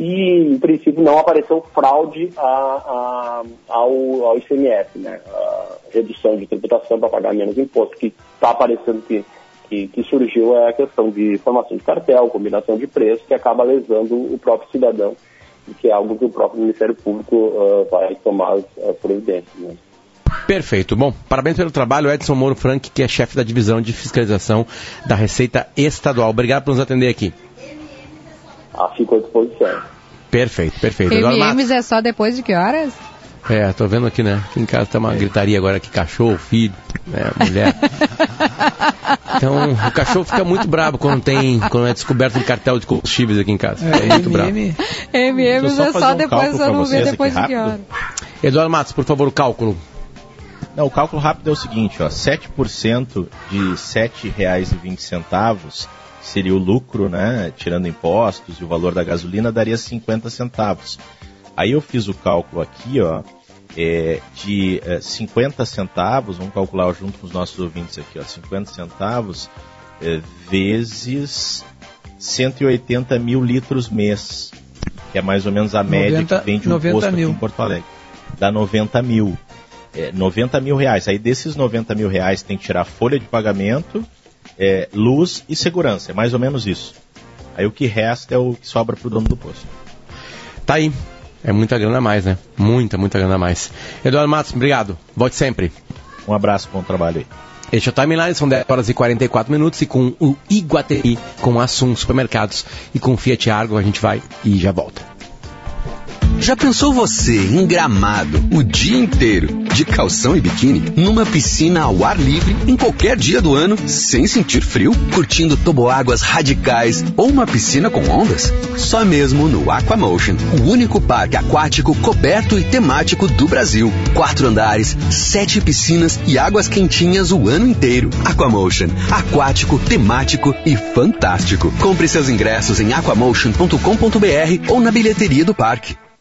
e, em princípio, não apareceu fraude a, a, ao, ao ICMS, né? A redução de tributação para pagar menos imposto, que está aparecendo que, que, que, surgiu é a questão de formação de cartel, combinação de preços, que acaba lesando o próprio cidadão, e que é algo que o próprio Ministério Público uh, vai tomar as, as providências. Né? Perfeito. Bom, parabéns pelo trabalho, Edson Moro Frank, que é chefe da divisão de fiscalização da Receita Estadual. Obrigado por nos atender aqui. Ah, fico à disposição. Perfeito, perfeito. MMs é só depois de que horas? É, tô vendo aqui, né? Aqui em casa tá uma gritaria agora que cachorro, filho, né, mulher. Então, o cachorro fica muito bravo quando tem, quando é descoberto um cartel de combustíveis aqui em casa. É, é muito bravo. MMs é só um depois, só não ver depois de que hora. Eduardo Matos, por favor, o cálculo. Não, o cálculo rápido é o seguinte, ó, 7% de R$ 7,20 seria o lucro, né, tirando impostos e o valor da gasolina daria 50 centavos. Aí eu fiz o cálculo aqui, ó, é, de é, 50 centavos, vamos calcular junto com os nossos ouvintes aqui, ó, 50 centavos é, vezes 180 mil litros mês, que é mais ou menos a 90, média que vem de um posto mil. aqui em Porto Alegre. Dá 90 mil. É, 90 mil reais. Aí desses 90 mil reais tem que tirar folha de pagamento, é, luz e segurança. É mais ou menos isso. Aí o que resta é o que sobra para o dono do posto. Tá aí. É muita grana a mais, né? Muita, muita grana a mais. Eduardo Matos, obrigado. Volte sempre. Um abraço, bom trabalho aí. Este é o Timeline, são 10 horas e 44 minutos e com o Iguatemi, com Assum Supermercados e com Fiat Argo a gente vai e já volta. Já pensou você em gramado o dia inteiro, de calção e biquíni, numa piscina ao ar livre, em qualquer dia do ano, sem sentir frio, curtindo toboáguas radicais ou uma piscina com ondas? Só mesmo no Aquamotion, o único parque aquático coberto e temático do Brasil. Quatro andares, sete piscinas e águas quentinhas o ano inteiro. Aquamotion, aquático, temático e fantástico. Compre seus ingressos em aquamotion.com.br ou na bilheteria do parque.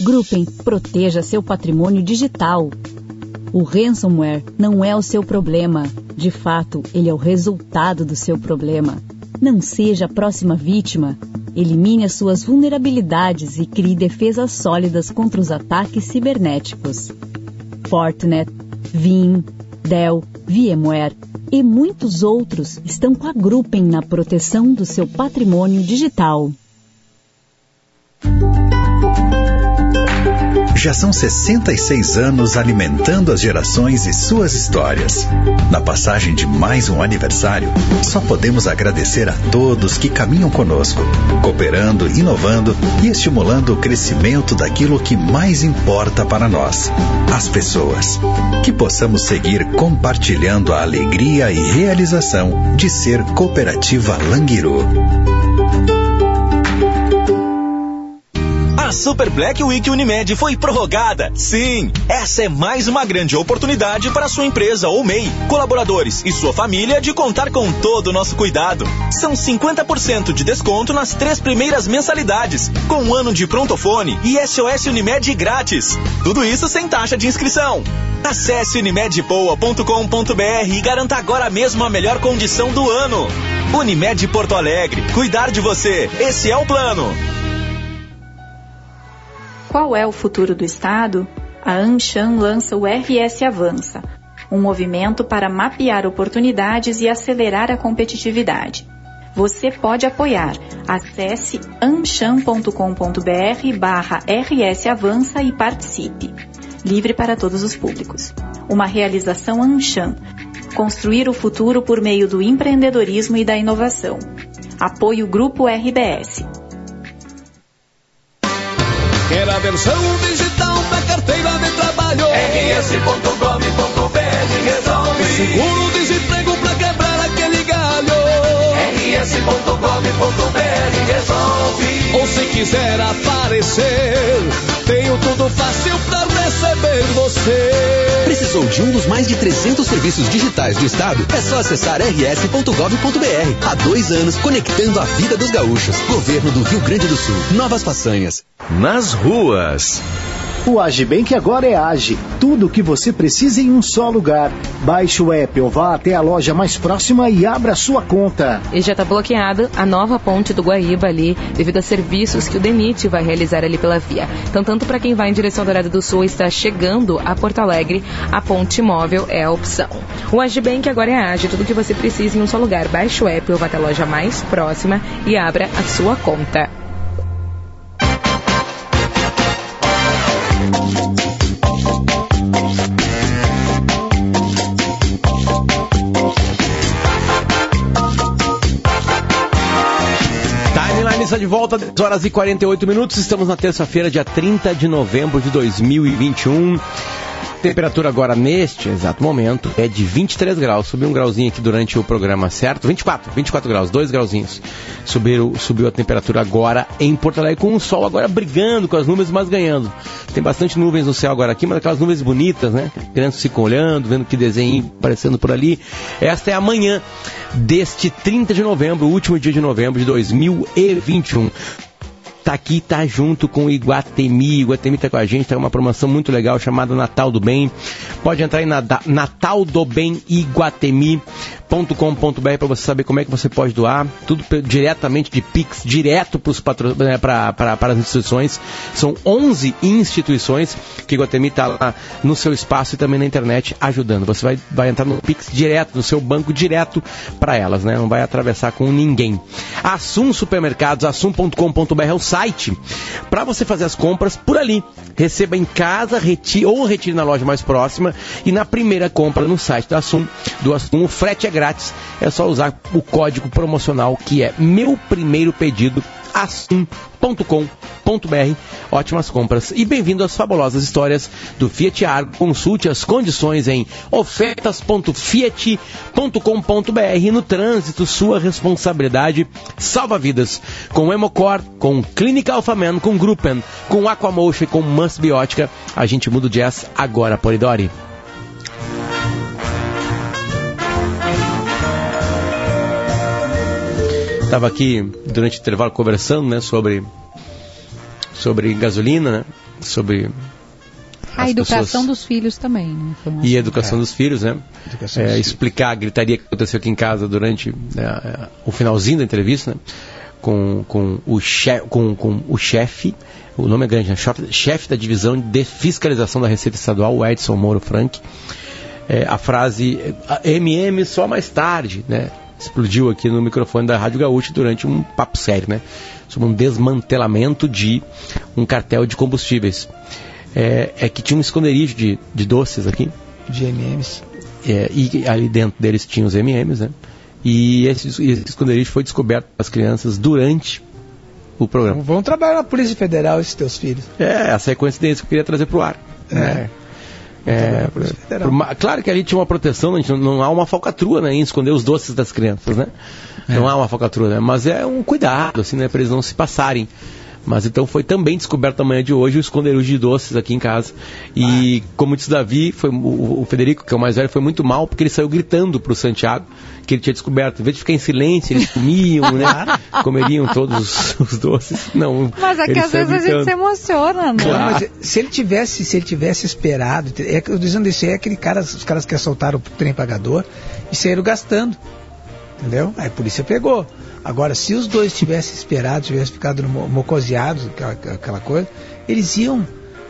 Gruppen, proteja seu patrimônio digital. O ransomware não é o seu problema. De fato, ele é o resultado do seu problema. Não seja a próxima vítima. Elimine as suas vulnerabilidades e crie defesas sólidas contra os ataques cibernéticos. Fortinet, Vim, Dell, VMware e muitos outros estão com a Gruppen na proteção do seu patrimônio digital. Já são 66 anos alimentando as gerações e suas histórias. Na passagem de mais um aniversário, só podemos agradecer a todos que caminham conosco, cooperando, inovando e estimulando o crescimento daquilo que mais importa para nós, as pessoas. Que possamos seguir compartilhando a alegria e realização de ser Cooperativa Languiru. A Super Black Week Unimed foi prorrogada. Sim, essa é mais uma grande oportunidade para sua empresa ou MEI, colaboradores e sua família de contar com todo o nosso cuidado. São 50% de desconto nas três primeiras mensalidades, com um ano de prontofone e SOS Unimed grátis. Tudo isso sem taxa de inscrição. Acesse unimedpoa.com.br e garanta agora mesmo a melhor condição do ano. Unimed Porto Alegre, cuidar de você, esse é o plano. Qual é o futuro do Estado? A Anshan lança o RS Avança, um movimento para mapear oportunidades e acelerar a competitividade. você pode apoiar. Acesse amcham.com.br barra RS Avança e participe. Livre para todos os públicos. Uma realização Amcham. Construir o futuro por meio do empreendedorismo e da inovação. Apoio Grupo RBS. Quer a versão digital da carteira de trabalho? rs.gov.br resolve. Seguro-desemprego se quiser aparecer, tenho tudo fácil pra receber você. Precisou de um dos mais de 300 serviços digitais do Estado? É só acessar rs.gov.br. Há dois anos, conectando a vida dos gaúchos. Governo do Rio Grande do Sul. Novas façanhas. Nas ruas. O Agibank agora é Age. Tudo o que você precisa em um só lugar. Baixe o app ou vá até a loja mais próxima e abra sua conta. E já está bloqueado a nova ponte do Guaíba ali, devido a serviços que o DENIT vai realizar ali pela via. Então, tanto para quem vai em direção ao Dourado do Sul e está chegando a Porto Alegre, a ponte móvel é a opção. O Agibank agora é Age. Tudo o que você precisa em um só lugar. Baixe o app ou vá até a loja mais próxima e abra a sua conta. Está de volta, 10 horas e 48 minutos. Estamos na terça-feira, dia 30 de novembro de 2021. Temperatura agora neste exato momento é de 23 graus. Subiu um grauzinho aqui durante o programa, certo? 24, 24 graus, dois grauzinhos. Subiu, subiu a temperatura agora em Porto Alegre, com o sol agora brigando com as nuvens, mas ganhando. Tem bastante nuvens no céu agora aqui, mas aquelas nuvens bonitas, né? Crianças ficam olhando, vendo que desenho aparecendo por ali. Esta é a manhã deste 30 de novembro, último dia de novembro de 2021 tá aqui, tá junto com o Iguatemi. Iguatemi tá com a gente, tá uma promoção muito legal chamada Natal do Bem. Pode entrar em Natal do Bem Iguatemi.com.br para você saber como é que você pode doar. Tudo diretamente de Pix, direto pros patro, né, para as instituições. São 11 instituições que o Iguatemi tá lá no seu espaço e também na internet ajudando. Você vai, vai entrar no Pix direto, no seu banco direto para elas, né? Não vai atravessar com ninguém. Assum Supermercados, assum.com.br é o site para você fazer as compras por ali. Receba em casa reti ou retire na loja mais próxima e na primeira compra no site da Assum, do Assum, o frete é grátis. É só usar o código promocional que é meu primeiro pedido assum.com.br. Ótimas compras e bem-vindo às fabulosas histórias do Fiat Argo. Consulte as condições em ofertas.fiat.com.br. No trânsito, sua responsabilidade salva vidas. Com Emocor, com Clínica Alphaman, com Gruppen, com Aquamotion e com Musbiótica, a gente muda o jazz agora, Polidori. Estava aqui durante o intervalo conversando, né, sobre sobre gasolina, né, sobre A as educação pessoas- dos filhos também. né? E a educação dos filhos, né? Educação É, dos filhos. explicar a gritaria que aconteceu aqui em casa durante né, o finalzinho da entrevista, né? Com, com o chefe, com, com o chefe, o nome é grande, né? Chefe- chefe da divisão de fiscalização da Receita Estadual, o Edson Moro Frank. É, a frase "A MM só mais tarde, né? Explodiu aqui no microfone da Rádio Gaúcha durante um papo sério, né? Sobre um desmantelamento de um cartel de combustíveis. É, é que tinha um esconderijo de, de doces aqui, De MMs. é, e ali dentro deles tinha os MMs, né? E esse, esse esconderijo foi descoberto pelas crianças durante o programa. Vão trabalhar na Polícia Federal esses teus filhos. É, essa é a coincidência que eu queria trazer para o ar. né? É, Polícia Federal. por ma- claro que ali tinha uma proteção, não, não há uma falcatrua né, em esconder os doces das crianças, né? Não há uma falcatrua, né? Mas é um cuidado, assim, né? Para eles não se passarem. Mas então foi também descoberto amanhã de hoje o esconderijo de doces aqui em casa. E como disse Davi, foi, o, o Federico, que é o mais velho, foi muito mal porque ele saiu gritando pro Santiago que ele tinha descoberto. Em vez de ficar em silêncio, eles comiam, né? Comeriam todos os, os doces. Não. Mas é que ele às vezes a gente gritando. se emociona, né? Claro. Mas se ele tivesse, se ele tivesse esperado, é que eu dizendo isso aí é aquele cara, os caras que assaltaram o trem pagador e saíram gastando. Entendeu? Aí a polícia pegou. Agora, se os dois tivessem esperado, tivessem ficado mocoseados, aquela, aquela coisa, eles iam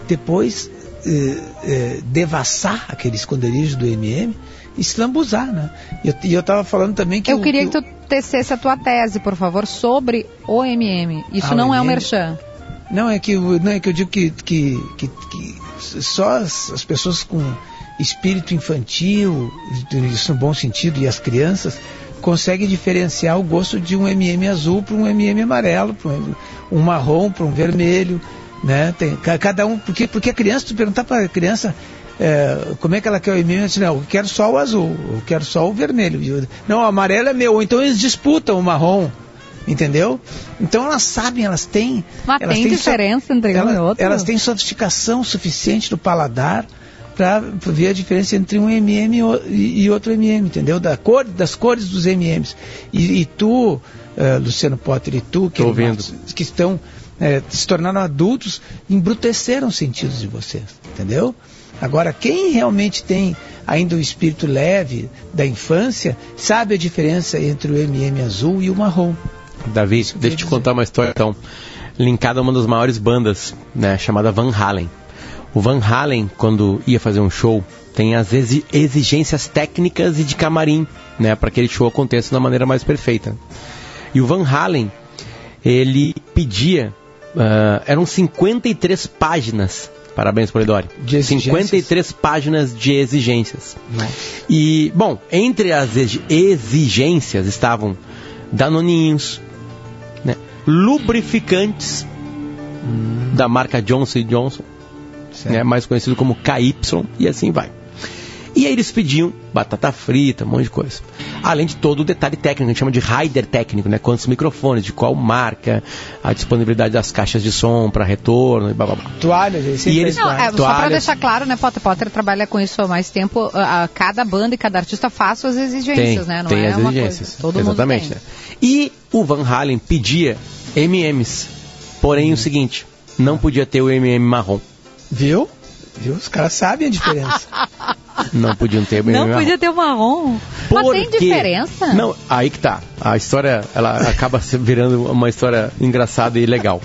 depois eh, eh, devassar aquele esconderijo do MM eslambuzar, né? E eu, e eu tava falando também que... Eu o- queria que tu tecesse a tua tese, por favor, sobre o MM. Isso Ah, não o é um merchan. Não, é que, não, é que eu digo que, que, que, que só as, as pessoas com espírito infantil, isso no bom sentido, e as crianças, conseguem diferenciar o gosto de um MM azul para um MM amarelo, para um, um marrom para um vermelho, né? Tem, ca- cada um, porque, porque a criança, tu perguntar para a criança é, como é que ela quer o MM, ela diz, não, eu quero só o azul, eu quero só o vermelho. Eu- Não, o amarelo é meu, ou então eles disputam o marrom. Entendeu? Então elas sabem, elas têm. Mas elas tem têm diferença entre um elas, e outro? Elas têm sofisticação suficiente do paladar para ver a diferença entre um MM e outro MM, entendeu? Da cor, das cores dos MMs. E, e tu, eh, Luciano Potter, e tu, que, que estão eh, se tornaram adultos, embruteceram os sentidos de vocês, entendeu? Agora, quem realmente tem ainda o espírito leve da infância, sabe a diferença entre o MM azul e o marrom. Davi, deixa eu te contar uma história então, linkada a uma das maiores bandas, né, chamada Van Halen. O Van Halen, quando ia fazer um show, tem as exi- exigências técnicas e de camarim, né, para que aquele show aconteça da maneira mais perfeita. E o Van Halen, ele pedia, ah, eram 53 páginas, parabéns Polidori, 53 páginas de exigências. E, bom, entre as exi- exigências estavam danoninhos, né, lubrificantes da marca Johnson Johnson, né, mais conhecido como KY, e assim vai. E aí eles pediam batata frita, um monte de coisa. Além de todo o detalhe técnico, a gente chama de rider técnico, né? Quantos microfones, de qual marca, a disponibilidade das caixas de som para retorno e blá blá blá. Toalhas, E eles- Não, é, toalhas. só para deixar claro, né, Potter Potter trabalha com isso há mais tempo. a- a- cada banda e cada artista faz suas exigências, tem, né? Não tem é as uma exigências. coisa. Todo Exatamente. mundo né? E o Van Halen pedia MMs. Porém, o seguinte, não podia ter o MM marrom. Viu? Viu? Os caras sabem a diferença. Não podiam ter Não marrom. podia ter o marrom. Mas Por tem quê? diferença? Não, aí que tá. A história, ela acaba se virando uma história engraçada e legal.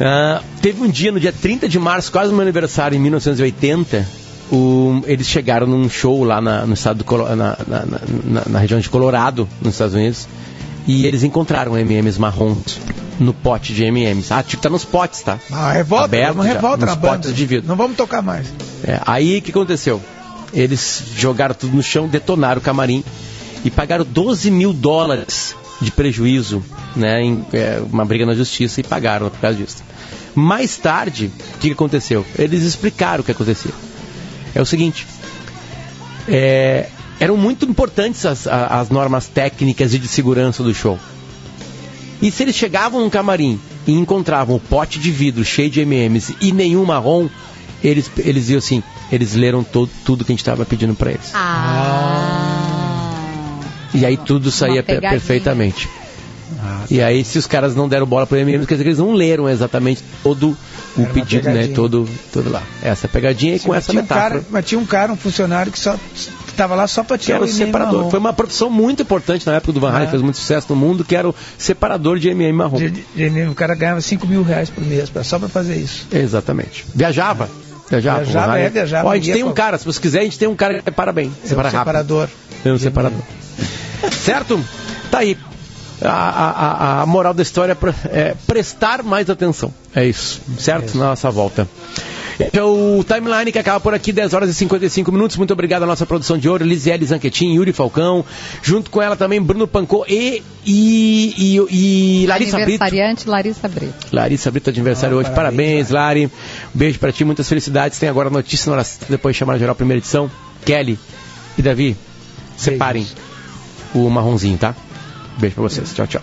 Ah, teve um dia, no dia 30 de março, quase no meu aniversário, em 1980, o- eles chegaram num show lá na, no estado do na, na, na- na região de Colorado, nos Estados Unidos, e eles encontraram MMs marrons no pote de MMs. Ah, tipo, tá nos potes, tá? Ah, revolta, Aberto já, revolta nos na banda. potes de vidro. Não vamos tocar mais. É, aí o que aconteceu? Eles jogaram tudo no chão, detonaram o camarim e pagaram 12 mil dólares de prejuízo, né? Em, é, uma briga na justiça e pagaram por causa disso. Mais tarde, o que aconteceu? Eles explicaram o que acontecia. É o seguinte: é, eram muito importantes as, as normas técnicas e de segurança do show. E se eles chegavam num camarim e encontravam o pote de vidro cheio de MMs e nenhum marrom, eles, eles iam assim, eles leram todo, tudo que a gente estava pedindo para eles. E aí tudo saía pe- pegadinha. perfeitamente. E aí, se os caras não deram bola para MMs, quer dizer que eles não leram exatamente todo o Era pedido, né? Todo, todo lá. Essa pegadinha e com essa tinha um metáfora. cara, mas tinha um cara, um funcionário que só estava lá só para tirar era o separador. marrom. Foi uma produção muito importante na época do Van Halen, É. fez muito sucesso no mundo, que era o separador de MM marrom. De- de MM, o cara ganhava 5 mil reais por mês pra, só para fazer isso. Exatamente. Viajava. Viajava. Viajava, é, viajava, Ó, a gente tem um pra- cara, se você quiser, a gente tem um cara que separa bem. Separa um rápido. separador. Tem um separador. certo? Tá aí. A, a- a- moral da história é é prestar mais atenção. É isso. Certo? Na nossa volta. Então, o timeline que acaba por aqui, 10 horas e 55 minutos. Muito obrigado à nossa produção de ouro, Lisiele Zanquetin, Yuri Falcão. Junto com ela também, Bruno Pancô e, e, e, e Larissa Brito. Aniversariante Larissa Brito. Larissa Brito de aniversário Oh, hoje. Parabéns, Lari. Um beijo pra ti, muitas felicidades. Tem agora a notícia na hora certa, depois de chamar geral primeira edição. Kelly e Davi, separem o marronzinho, tá? Beijo pra vocês. Tchau, tchau.